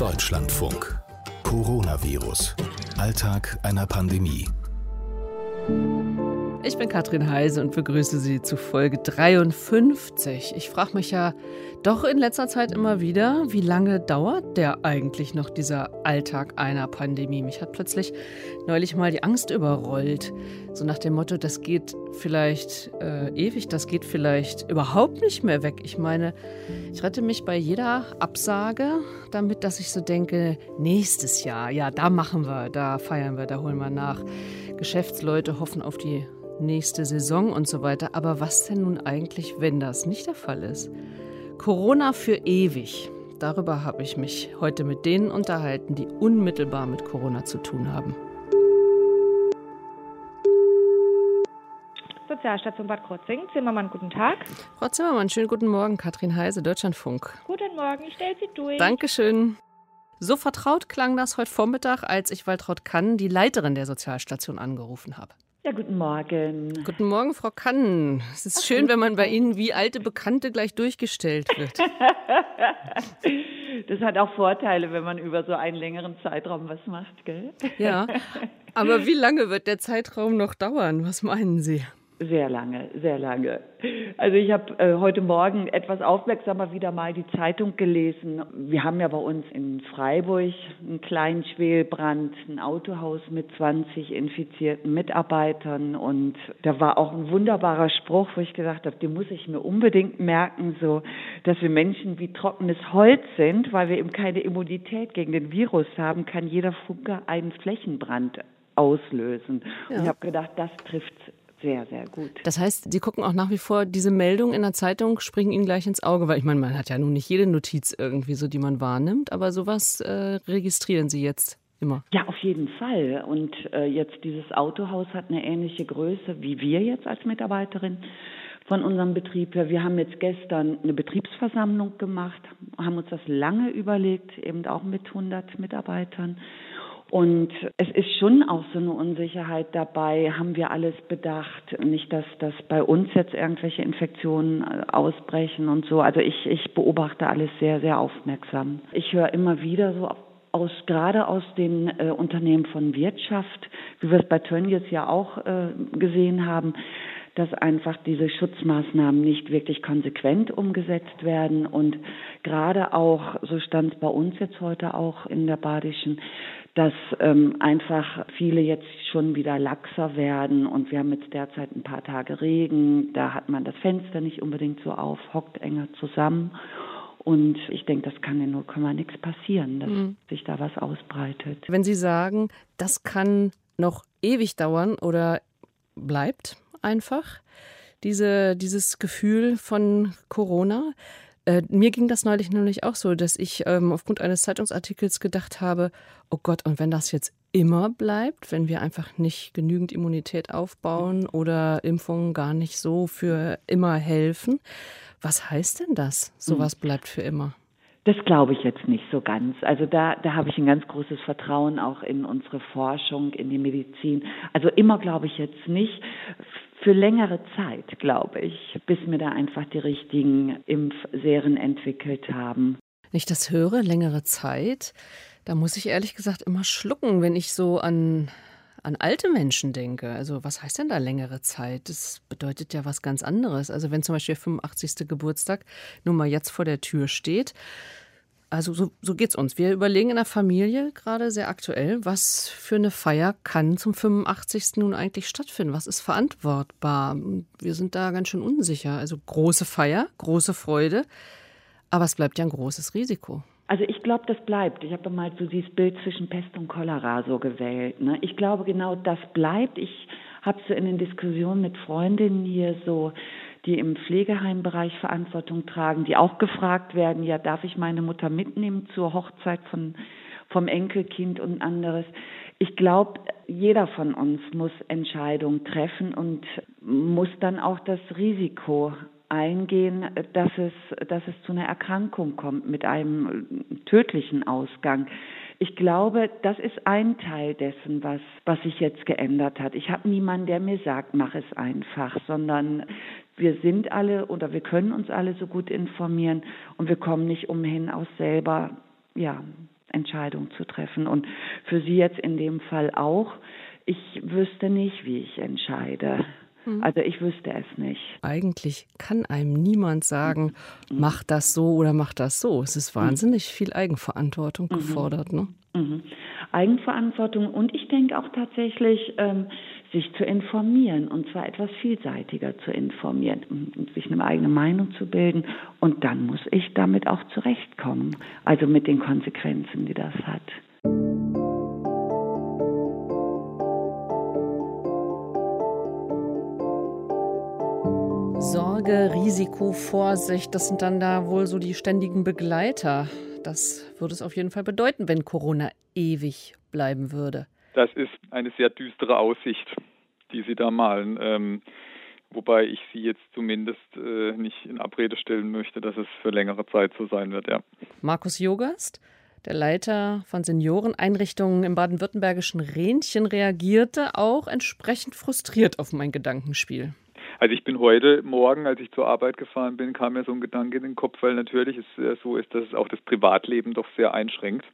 Deutschlandfunk. Coronavirus. Alltag einer Pandemie. Ich bin Katrin Heise und begrüße Sie zu Folge 53. Ich frage mich ja doch in letzter Zeit immer wieder, wie lange dauert der eigentlich noch dieser Alltag einer Pandemie? Mich hat plötzlich neulich mal die Angst überrollt. So nach dem Motto, das geht vielleicht äh, ewig, das geht vielleicht überhaupt nicht mehr weg. Ich meine, ich rette mich bei jeder Absage damit, dass ich so denke, nächstes Jahr, ja, da machen wir, da feiern wir, da holen wir nach. Geschäftsleute hoffen auf die nächste Saison und so weiter. Aber was denn nun eigentlich, wenn das nicht der Fall ist? Corona für ewig. Darüber habe ich mich heute mit denen unterhalten, die unmittelbar mit Corona zu tun haben. Sozialstation Bad Krotzing. Zimmermann, guten Tag. Frau Zimmermann, schönen guten Morgen. Katrin Heise, Deutschlandfunk. Guten Morgen, ich stelle Sie durch. Dankeschön. So vertraut klang das heute Vormittag, als ich Waltraud Kann, die Leiterin der Sozialstation, angerufen habe. Ja, guten Morgen. Guten Morgen, Frau Kannen. Es ist Ach, schön, wenn man bei Ihnen wie alte Bekannte gleich durchgestellt wird. das hat auch Vorteile, wenn man über so einen längeren Zeitraum was macht, gell? Ja. Aber wie lange wird der Zeitraum noch dauern? Was meinen Sie? Sehr lange, sehr lange. Also ich habe äh, heute Morgen etwas aufmerksamer wieder mal die Zeitung gelesen. Wir haben ja bei uns in Freiburg einen kleinen Schwelbrand, ein Autohaus mit 20 infizierten Mitarbeitern und da war auch ein wunderbarer Spruch, wo ich gesagt habe, den muss ich mir unbedingt merken, so, dass wir Menschen wie trockenes Holz sind, weil wir eben keine Immunität gegen den Virus haben, kann jeder Funke einen Flächenbrand auslösen. Ja. Und ich habe gedacht, das trifft sehr, sehr gut. Das heißt, Sie gucken auch nach wie vor diese Meldung in der Zeitung, springen Ihnen gleich ins Auge, weil ich meine, man hat ja nun nicht jede Notiz irgendwie so, die man wahrnimmt, aber sowas äh, registrieren Sie jetzt immer. Ja, auf jeden Fall. Und äh, jetzt dieses Autohaus hat eine ähnliche Größe wie wir jetzt als Mitarbeiterin von unserem Betrieb her. Wir haben jetzt gestern eine Betriebsversammlung gemacht, haben uns das lange überlegt, eben auch mit 100 Mitarbeitern und es ist schon auch so eine Unsicherheit dabei, haben wir alles bedacht, nicht, dass, dass bei uns jetzt irgendwelche Infektionen äh, ausbrechen und so. Also ich, ich beobachte alles sehr, sehr aufmerksam. Ich höre immer wieder so aus, gerade aus den äh, Unternehmen von Wirtschaft, wie wir es bei Tönnies ja auch äh, gesehen haben, dass einfach diese Schutzmaßnahmen nicht wirklich konsequent umgesetzt werden und gerade auch, so stand es bei uns jetzt heute auch in der Badischen, dass ähm, einfach viele jetzt schon wieder laxer werden und wir haben jetzt derzeit ein paar Tage Regen, da hat man das Fenster nicht unbedingt so auf, hockt enger zusammen und ich denke, das kann in 0, nichts passieren, dass mhm. sich da was ausbreitet. Wenn Sie sagen, das kann noch ewig dauern oder bleibt einfach, diese, dieses Gefühl von Corona, äh, mir ging das neulich nämlich auch so, dass ich ähm, aufgrund eines Zeitungsartikels gedacht habe, oh Gott, und wenn das jetzt immer bleibt, wenn wir einfach nicht genügend Immunität aufbauen oder Impfungen gar nicht so für immer helfen, was heißt denn das? Sowas hm. bleibt für immer. Das glaube ich jetzt nicht so ganz. Also da, da habe ich ein ganz großes Vertrauen auch in unsere Forschung, in die Medizin. Also immer glaube ich jetzt nicht für längere Zeit, glaube ich, bis wir da einfach die richtigen Impfserien entwickelt haben. Wenn ich das höre, längere Zeit, da muss ich ehrlich gesagt immer schlucken, wenn ich so an, an alte Menschen denke. Also was heißt denn da längere Zeit? Das bedeutet ja was ganz anderes. Also wenn zum Beispiel der 85. Geburtstag nun mal jetzt vor der Tür steht, also so, so geht es uns. Wir überlegen in der Familie gerade sehr aktuell, was für eine Feier kann zum 85. nun eigentlich stattfinden? Was ist verantwortbar? Wir sind da ganz schön unsicher. Also große Feier, große Freude, aber es bleibt ja ein großes Risiko. Also ich glaube, das bleibt. Ich habe mal so dieses Bild zwischen Pest und Cholera so gewählt. Ne? Ich glaube, genau das bleibt. Ich habe so in den Diskussionen mit Freundinnen hier so die im Pflegeheimbereich Verantwortung tragen, die auch gefragt werden, ja, darf ich meine Mutter mitnehmen zur Hochzeit von, vom Enkelkind und anderes. Ich glaube, jeder von uns muss Entscheidungen treffen und muss dann auch das Risiko eingehen, dass es, dass es zu einer Erkrankung kommt mit einem tödlichen Ausgang. Ich glaube, das ist ein Teil dessen, was, was sich jetzt geändert hat. Ich habe niemanden, der mir sagt, mach es einfach, sondern wir sind alle oder wir können uns alle so gut informieren und wir kommen nicht umhin, auch selber ja, Entscheidungen zu treffen. Und für Sie jetzt in dem Fall auch. Ich wüsste nicht, wie ich entscheide. Mhm. Also ich wüsste es nicht. Eigentlich kann einem niemand sagen, mhm. mach das so oder mach das so. Es ist wahnsinnig viel Eigenverantwortung mhm. gefordert. Ne? Mhm. Eigenverantwortung und ich denke auch tatsächlich, ähm, sich zu informieren und zwar etwas vielseitiger zu informieren und sich eine eigene Meinung zu bilden. Und dann muss ich damit auch zurechtkommen, also mit den Konsequenzen, die das hat. Sorge, Risiko, Vorsicht, das sind dann da wohl so die ständigen Begleiter. Das würde es auf jeden Fall bedeuten, wenn Corona ewig bleiben würde. Das ist eine sehr düstere Aussicht, die Sie da malen. Ähm, wobei ich Sie jetzt zumindest äh, nicht in Abrede stellen möchte, dass es für längere Zeit so sein wird, ja. Markus Jogast, der Leiter von Senioreneinrichtungen im baden-württembergischen Rhänchen, reagierte auch entsprechend frustriert auf mein Gedankenspiel. Also ich bin heute Morgen, als ich zur Arbeit gefahren bin, kam mir so ein Gedanke in den Kopf, weil natürlich es äh, so ist, dass es auch das Privatleben doch sehr einschränkt.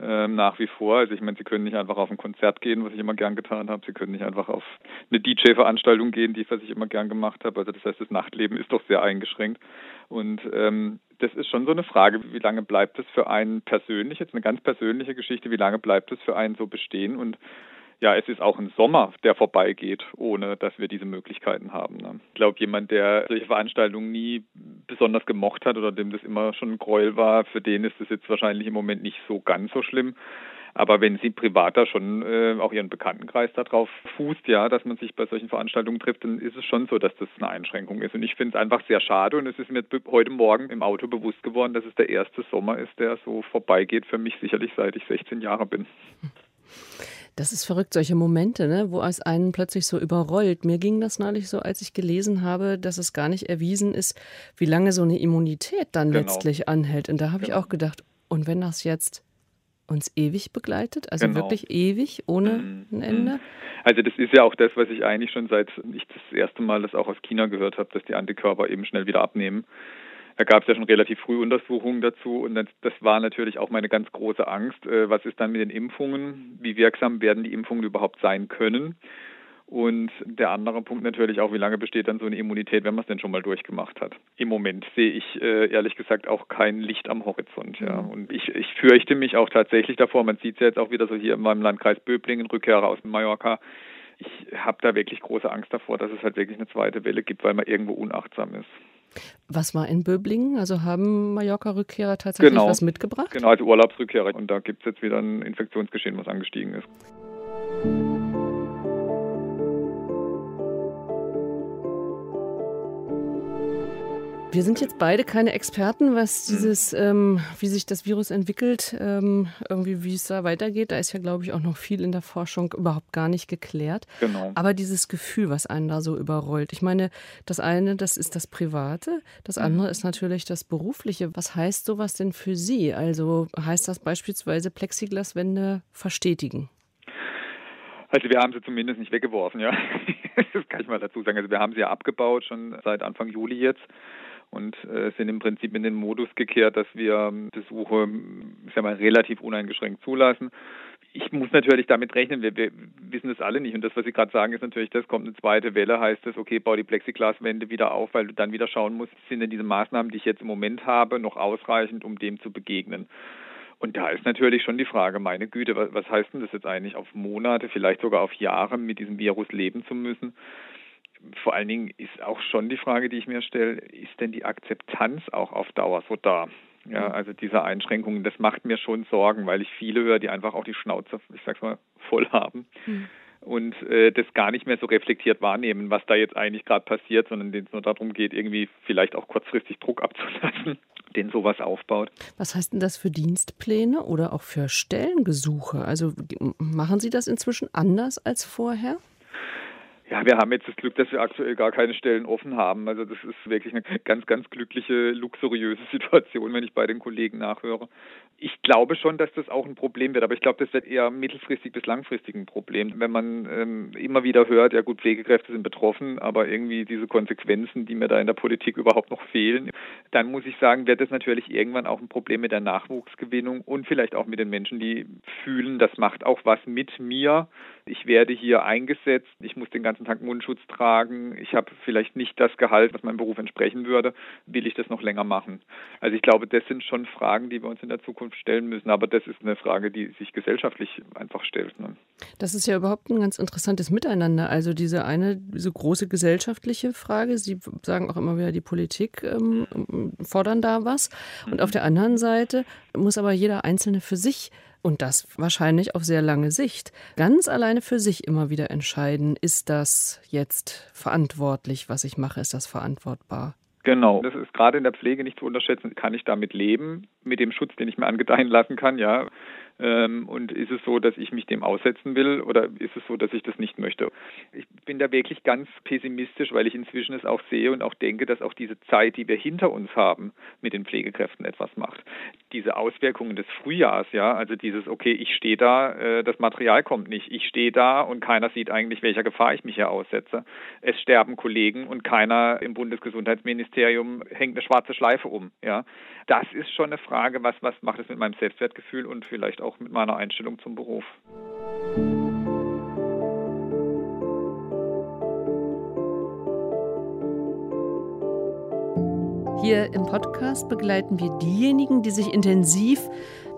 Ähm, nach wie vor. Also ich meine, Sie können nicht einfach auf ein Konzert gehen, was ich immer gern getan habe. Sie können nicht einfach auf eine DJ-Veranstaltung gehen, die was ich immer gern gemacht habe. Also das heißt, das Nachtleben ist doch sehr eingeschränkt. Und ähm, das ist schon so eine Frage, wie lange bleibt es für einen persönlich, jetzt eine ganz persönliche Geschichte, wie lange bleibt es für einen so bestehen und ja, es ist auch ein Sommer, der vorbeigeht, ohne dass wir diese Möglichkeiten haben. Ne? Ich glaube, jemand, der solche Veranstaltungen nie besonders gemocht hat oder dem das immer schon ein Gräuel war, für den ist das jetzt wahrscheinlich im Moment nicht so ganz so schlimm. Aber wenn sie privater schon äh, auch ihren Bekanntenkreis darauf fußt, ja, dass man sich bei solchen Veranstaltungen trifft, dann ist es schon so, dass das eine Einschränkung ist. Und ich finde es einfach sehr schade und es ist mir heute Morgen im Auto bewusst geworden, dass es der erste Sommer ist, der so vorbeigeht für mich sicherlich seit ich 16 Jahre bin. Das ist verrückt, solche Momente, ne, wo es einen plötzlich so überrollt. Mir ging das neulich so, als ich gelesen habe, dass es gar nicht erwiesen ist, wie lange so eine Immunität dann genau. letztlich anhält. Und da habe genau. ich auch gedacht, und wenn das jetzt uns ewig begleitet, also genau. wirklich ewig, ohne mhm. ein Ende? Mhm. Also das ist ja auch das, was ich eigentlich schon seit ich das erste Mal das auch aus China gehört habe, dass die Antikörper eben schnell wieder abnehmen. Da gab es ja schon relativ früh Untersuchungen dazu und das, das war natürlich auch meine ganz große Angst. Äh, was ist dann mit den Impfungen? Wie wirksam werden die Impfungen überhaupt sein können? Und der andere Punkt natürlich auch, wie lange besteht dann so eine Immunität, wenn man es denn schon mal durchgemacht hat. Im Moment sehe ich äh, ehrlich gesagt auch kein Licht am Horizont. Ja. Mhm. Und ich, ich fürchte mich auch tatsächlich davor, man sieht es ja jetzt auch wieder so hier in meinem Landkreis Böblingen, Rückkehrer aus Mallorca, ich habe da wirklich große Angst davor, dass es halt wirklich eine zweite Welle gibt, weil man irgendwo unachtsam ist. Was war in Böblingen? Also haben Mallorca-Rückkehrer tatsächlich genau. was mitgebracht? Genau, also Urlaubsrückkehrer. Und da gibt es jetzt wieder ein Infektionsgeschehen, was angestiegen ist. Wir sind jetzt beide keine Experten, was mhm. dieses, ähm, wie sich das Virus entwickelt, ähm, irgendwie wie es da weitergeht. Da ist ja, glaube ich, auch noch viel in der Forschung überhaupt gar nicht geklärt. Genau. Aber dieses Gefühl, was einen da so überrollt. Ich meine, das eine, das ist das Private, das mhm. andere ist natürlich das Berufliche. Was heißt sowas denn für Sie? Also heißt das beispielsweise Plexiglaswände verstetigen? Also wir haben sie zumindest nicht weggeworfen, ja. Das kann ich mal dazu sagen. Also wir haben sie ja abgebaut, schon seit Anfang Juli jetzt und äh, sind im Prinzip in den Modus gekehrt, dass wir Besuche ich sag mal, relativ uneingeschränkt zulassen. Ich muss natürlich damit rechnen, wir, wir wissen das alle nicht. Und das, was Sie gerade sagen, ist natürlich, das kommt eine zweite Welle, heißt es, okay, bau die Plexiglaswände wieder auf, weil du dann wieder schauen musst, sind denn diese Maßnahmen, die ich jetzt im Moment habe, noch ausreichend, um dem zu begegnen. Und da ist natürlich schon die Frage, meine Güte, was, was heißt denn das jetzt eigentlich, auf Monate, vielleicht sogar auf Jahre mit diesem Virus leben zu müssen? Vor allen Dingen ist auch schon die Frage, die ich mir stelle, ist denn die Akzeptanz auch auf Dauer so da? Ja, mhm. also diese Einschränkungen, das macht mir schon Sorgen, weil ich viele höre, die einfach auch die Schnauze, ich sag's mal, voll haben. Mhm. Und äh, das gar nicht mehr so reflektiert wahrnehmen, was da jetzt eigentlich gerade passiert, sondern denen es nur darum geht, irgendwie vielleicht auch kurzfristig Druck abzulassen, den sowas aufbaut. Was heißt denn das für Dienstpläne oder auch für Stellengesuche? Also machen Sie das inzwischen anders als vorher? Ja, wir haben jetzt das Glück, dass wir aktuell gar keine Stellen offen haben. Also das ist wirklich eine ganz, ganz glückliche, luxuriöse Situation, wenn ich bei den Kollegen nachhöre. Ich glaube schon, dass das auch ein Problem wird, aber ich glaube, das wird eher mittelfristig bis langfristig ein Problem. Wenn man ähm, immer wieder hört, ja gut, Pflegekräfte sind betroffen, aber irgendwie diese Konsequenzen, die mir da in der Politik überhaupt noch fehlen, dann muss ich sagen, wird das natürlich irgendwann auch ein Problem mit der Nachwuchsgewinnung und vielleicht auch mit den Menschen, die fühlen, das macht auch was mit mir. Ich werde hier eingesetzt, ich muss den ganzen Tag Mundschutz tragen, ich habe vielleicht nicht das Gehalt, was meinem Beruf entsprechen würde. Will ich das noch länger machen? Also ich glaube, das sind schon Fragen, die wir uns in der Zukunft stellen müssen, aber das ist eine Frage, die sich gesellschaftlich einfach stellt. Ne? Das ist ja überhaupt ein ganz interessantes Miteinander. Also diese eine, diese große gesellschaftliche Frage, Sie sagen auch immer wieder, die Politik ähm, fordern da was. Und mhm. auf der anderen Seite muss aber jeder Einzelne für sich und das wahrscheinlich auf sehr lange Sicht, ganz alleine für sich immer wieder entscheiden, ist das jetzt verantwortlich, was ich mache, ist das verantwortbar? Genau, das ist gerade in der Pflege nicht zu unterschätzen. Kann ich damit leben, mit dem Schutz, den ich mir angedeihen lassen kann, ja? Ähm, und ist es so, dass ich mich dem aussetzen will oder ist es so, dass ich das nicht möchte? Ich bin da wirklich ganz pessimistisch, weil ich inzwischen es auch sehe und auch denke, dass auch diese Zeit, die wir hinter uns haben, mit den Pflegekräften etwas macht. Diese Auswirkungen des Frühjahrs, ja, also dieses, okay, ich stehe da, äh, das Material kommt nicht, ich stehe da und keiner sieht eigentlich, welcher Gefahr ich mich hier aussetze. Es sterben Kollegen und keiner im Bundesgesundheitsministerium hängt eine schwarze Schleife um, ja. Das ist schon eine Frage, was, was macht es mit meinem Selbstwertgefühl und vielleicht auch mit meiner Einstellung zum Beruf. Hier im Podcast begleiten wir diejenigen, die sich intensiv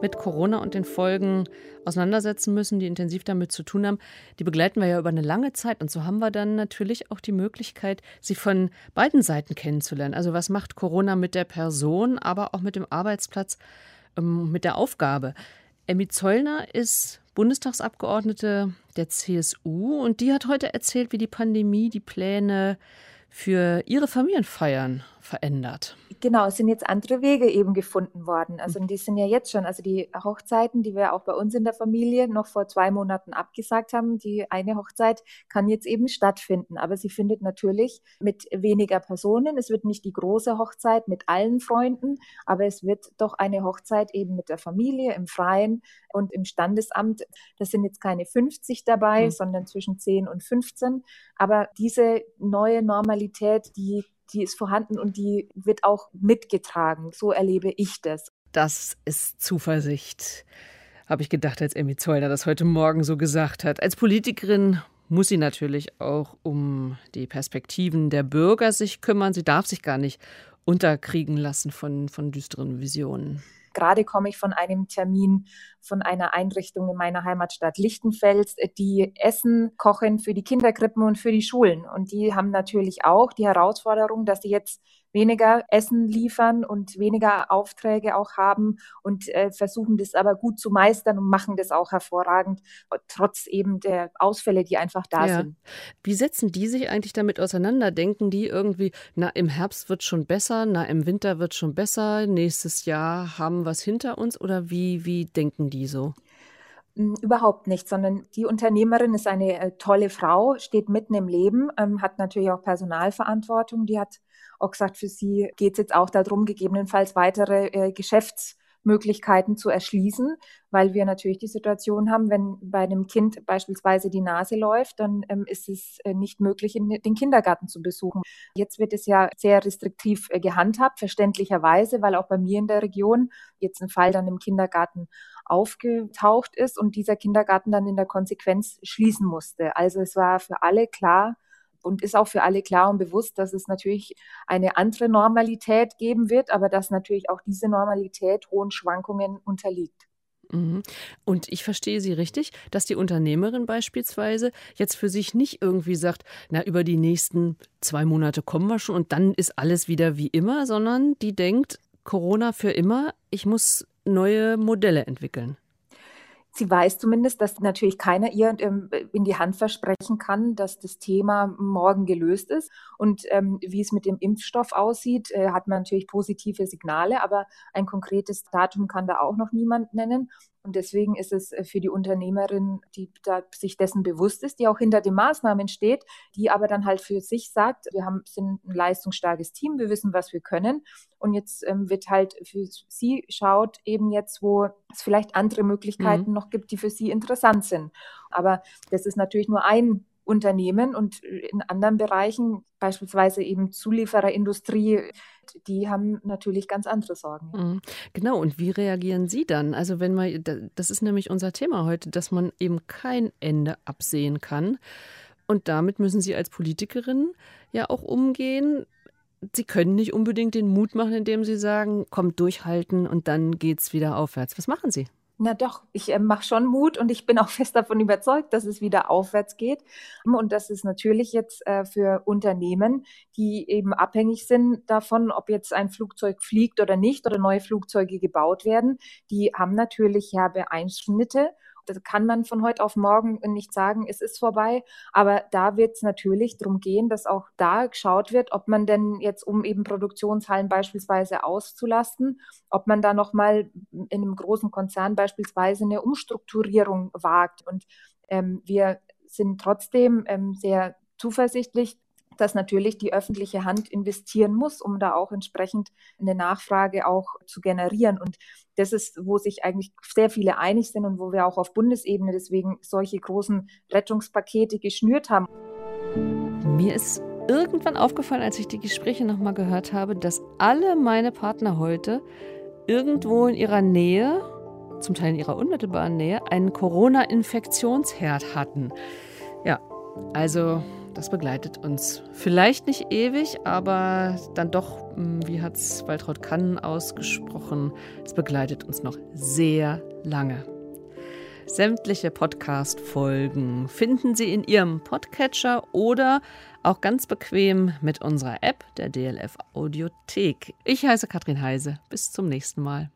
mit Corona und den Folgen auseinandersetzen müssen, die intensiv damit zu tun haben. Die begleiten wir ja über eine lange Zeit. Und so haben wir dann natürlich auch die Möglichkeit, sie von beiden Seiten kennenzulernen. Also was macht Corona mit der Person, aber auch mit dem Arbeitsplatz, ähm, mit der Aufgabe. Emmy Zollner ist Bundestagsabgeordnete der CSU und die hat heute erzählt, wie die Pandemie die Pläne für ihre Familienfeiern verändert. Genau, es sind jetzt andere Wege eben gefunden worden. Also die sind ja jetzt schon, also die Hochzeiten, die wir auch bei uns in der Familie noch vor zwei Monaten abgesagt haben, die eine Hochzeit kann jetzt eben stattfinden. Aber sie findet natürlich mit weniger Personen. Es wird nicht die große Hochzeit mit allen Freunden, aber es wird doch eine Hochzeit eben mit der Familie im Freien und im Standesamt. Das sind jetzt keine 50 dabei, mhm. sondern zwischen 10 und 15. Aber diese neue Normalität, die die ist vorhanden und die wird auch mitgetragen. So erlebe ich das. Das ist Zuversicht, habe ich gedacht, als Emmy Zollner das heute Morgen so gesagt hat. Als Politikerin muss sie natürlich auch um die Perspektiven der Bürger sich kümmern. Sie darf sich gar nicht unterkriegen lassen von, von düsteren Visionen. Gerade komme ich von einem Termin von einer Einrichtung in meiner Heimatstadt Lichtenfels, die Essen kochen für die Kinderkrippen und für die Schulen. Und die haben natürlich auch die Herausforderung, dass sie jetzt weniger Essen liefern und weniger Aufträge auch haben und äh, versuchen das aber gut zu meistern und machen das auch hervorragend, trotz eben der Ausfälle, die einfach da ja. sind. Wie setzen die sich eigentlich damit auseinander? Denken die irgendwie, na, im Herbst wird schon besser, na, im Winter wird schon besser, nächstes Jahr haben wir es hinter uns oder wie, wie denken die so? Hm, überhaupt nicht, sondern die Unternehmerin ist eine äh, tolle Frau, steht mitten im Leben, ähm, hat natürlich auch Personalverantwortung. Die hat auch gesagt, für sie geht es jetzt auch darum, gegebenenfalls weitere äh, Geschäfts Möglichkeiten zu erschließen, weil wir natürlich die Situation haben, wenn bei einem Kind beispielsweise die Nase läuft, dann ähm, ist es äh, nicht möglich, den Kindergarten zu besuchen. Jetzt wird es ja sehr restriktiv äh, gehandhabt, verständlicherweise, weil auch bei mir in der Region jetzt ein Fall dann im Kindergarten aufgetaucht ist und dieser Kindergarten dann in der Konsequenz schließen musste. Also es war für alle klar, und ist auch für alle klar und bewusst, dass es natürlich eine andere Normalität geben wird, aber dass natürlich auch diese Normalität hohen Schwankungen unterliegt. Mhm. Und ich verstehe Sie richtig, dass die Unternehmerin beispielsweise jetzt für sich nicht irgendwie sagt, na, über die nächsten zwei Monate kommen wir schon und dann ist alles wieder wie immer, sondern die denkt, Corona für immer, ich muss neue Modelle entwickeln. Sie weiß zumindest, dass natürlich keiner ihr ähm, in die Hand versprechen kann, dass das Thema morgen gelöst ist. Und ähm, wie es mit dem Impfstoff aussieht, äh, hat man natürlich positive Signale, aber ein konkretes Datum kann da auch noch niemand nennen. Und deswegen ist es äh, für die Unternehmerin, die da sich dessen bewusst ist, die auch hinter den Maßnahmen steht, die aber dann halt für sich sagt, wir haben, sind ein leistungsstarkes Team, wir wissen, was wir können. Und jetzt ähm, wird halt für sie schaut eben jetzt, wo es vielleicht andere Möglichkeiten mhm. noch gibt, die für sie interessant sind. Aber das ist natürlich nur ein Unternehmen und in anderen Bereichen, beispielsweise eben Zuliefererindustrie, die haben natürlich ganz andere Sorgen. Mhm. Genau, und wie reagieren Sie dann? Also wenn man, das ist nämlich unser Thema heute, dass man eben kein Ende absehen kann. Und damit müssen Sie als Politikerin ja auch umgehen. Sie können nicht unbedingt den Mut machen, indem Sie sagen, kommt durchhalten und dann geht es wieder aufwärts. Was machen Sie? Na doch, ich äh, mache schon Mut und ich bin auch fest davon überzeugt, dass es wieder aufwärts geht. Und das ist natürlich jetzt äh, für Unternehmen, die eben abhängig sind davon, ob jetzt ein Flugzeug fliegt oder nicht oder neue Flugzeuge gebaut werden. Die haben natürlich herbe Einschnitte das kann man von heute auf morgen nicht sagen, es ist vorbei. Aber da wird es natürlich darum gehen, dass auch da geschaut wird, ob man denn jetzt, um eben Produktionshallen beispielsweise auszulasten, ob man da nochmal in einem großen Konzern beispielsweise eine Umstrukturierung wagt. Und ähm, wir sind trotzdem ähm, sehr zuversichtlich, dass natürlich die öffentliche Hand investieren muss, um da auch entsprechend eine Nachfrage auch zu generieren. Und das ist, wo sich eigentlich sehr viele einig sind und wo wir auch auf Bundesebene deswegen solche großen Rettungspakete geschnürt haben. Mir ist irgendwann aufgefallen, als ich die Gespräche nochmal gehört habe, dass alle meine Partner heute irgendwo in ihrer Nähe, zum Teil in ihrer unmittelbaren Nähe, einen Corona-Infektionsherd hatten. Ja, also das begleitet uns vielleicht nicht ewig, aber dann doch, hm, wie hat es Waltraud Kannen ausgesprochen, es begleitet uns noch sehr lange. Sämtliche Podcast-Folgen finden Sie in Ihrem Podcatcher oder auch ganz bequem mit unserer App der DLF Audiothek. Ich heiße Katrin Heise. Bis zum nächsten Mal.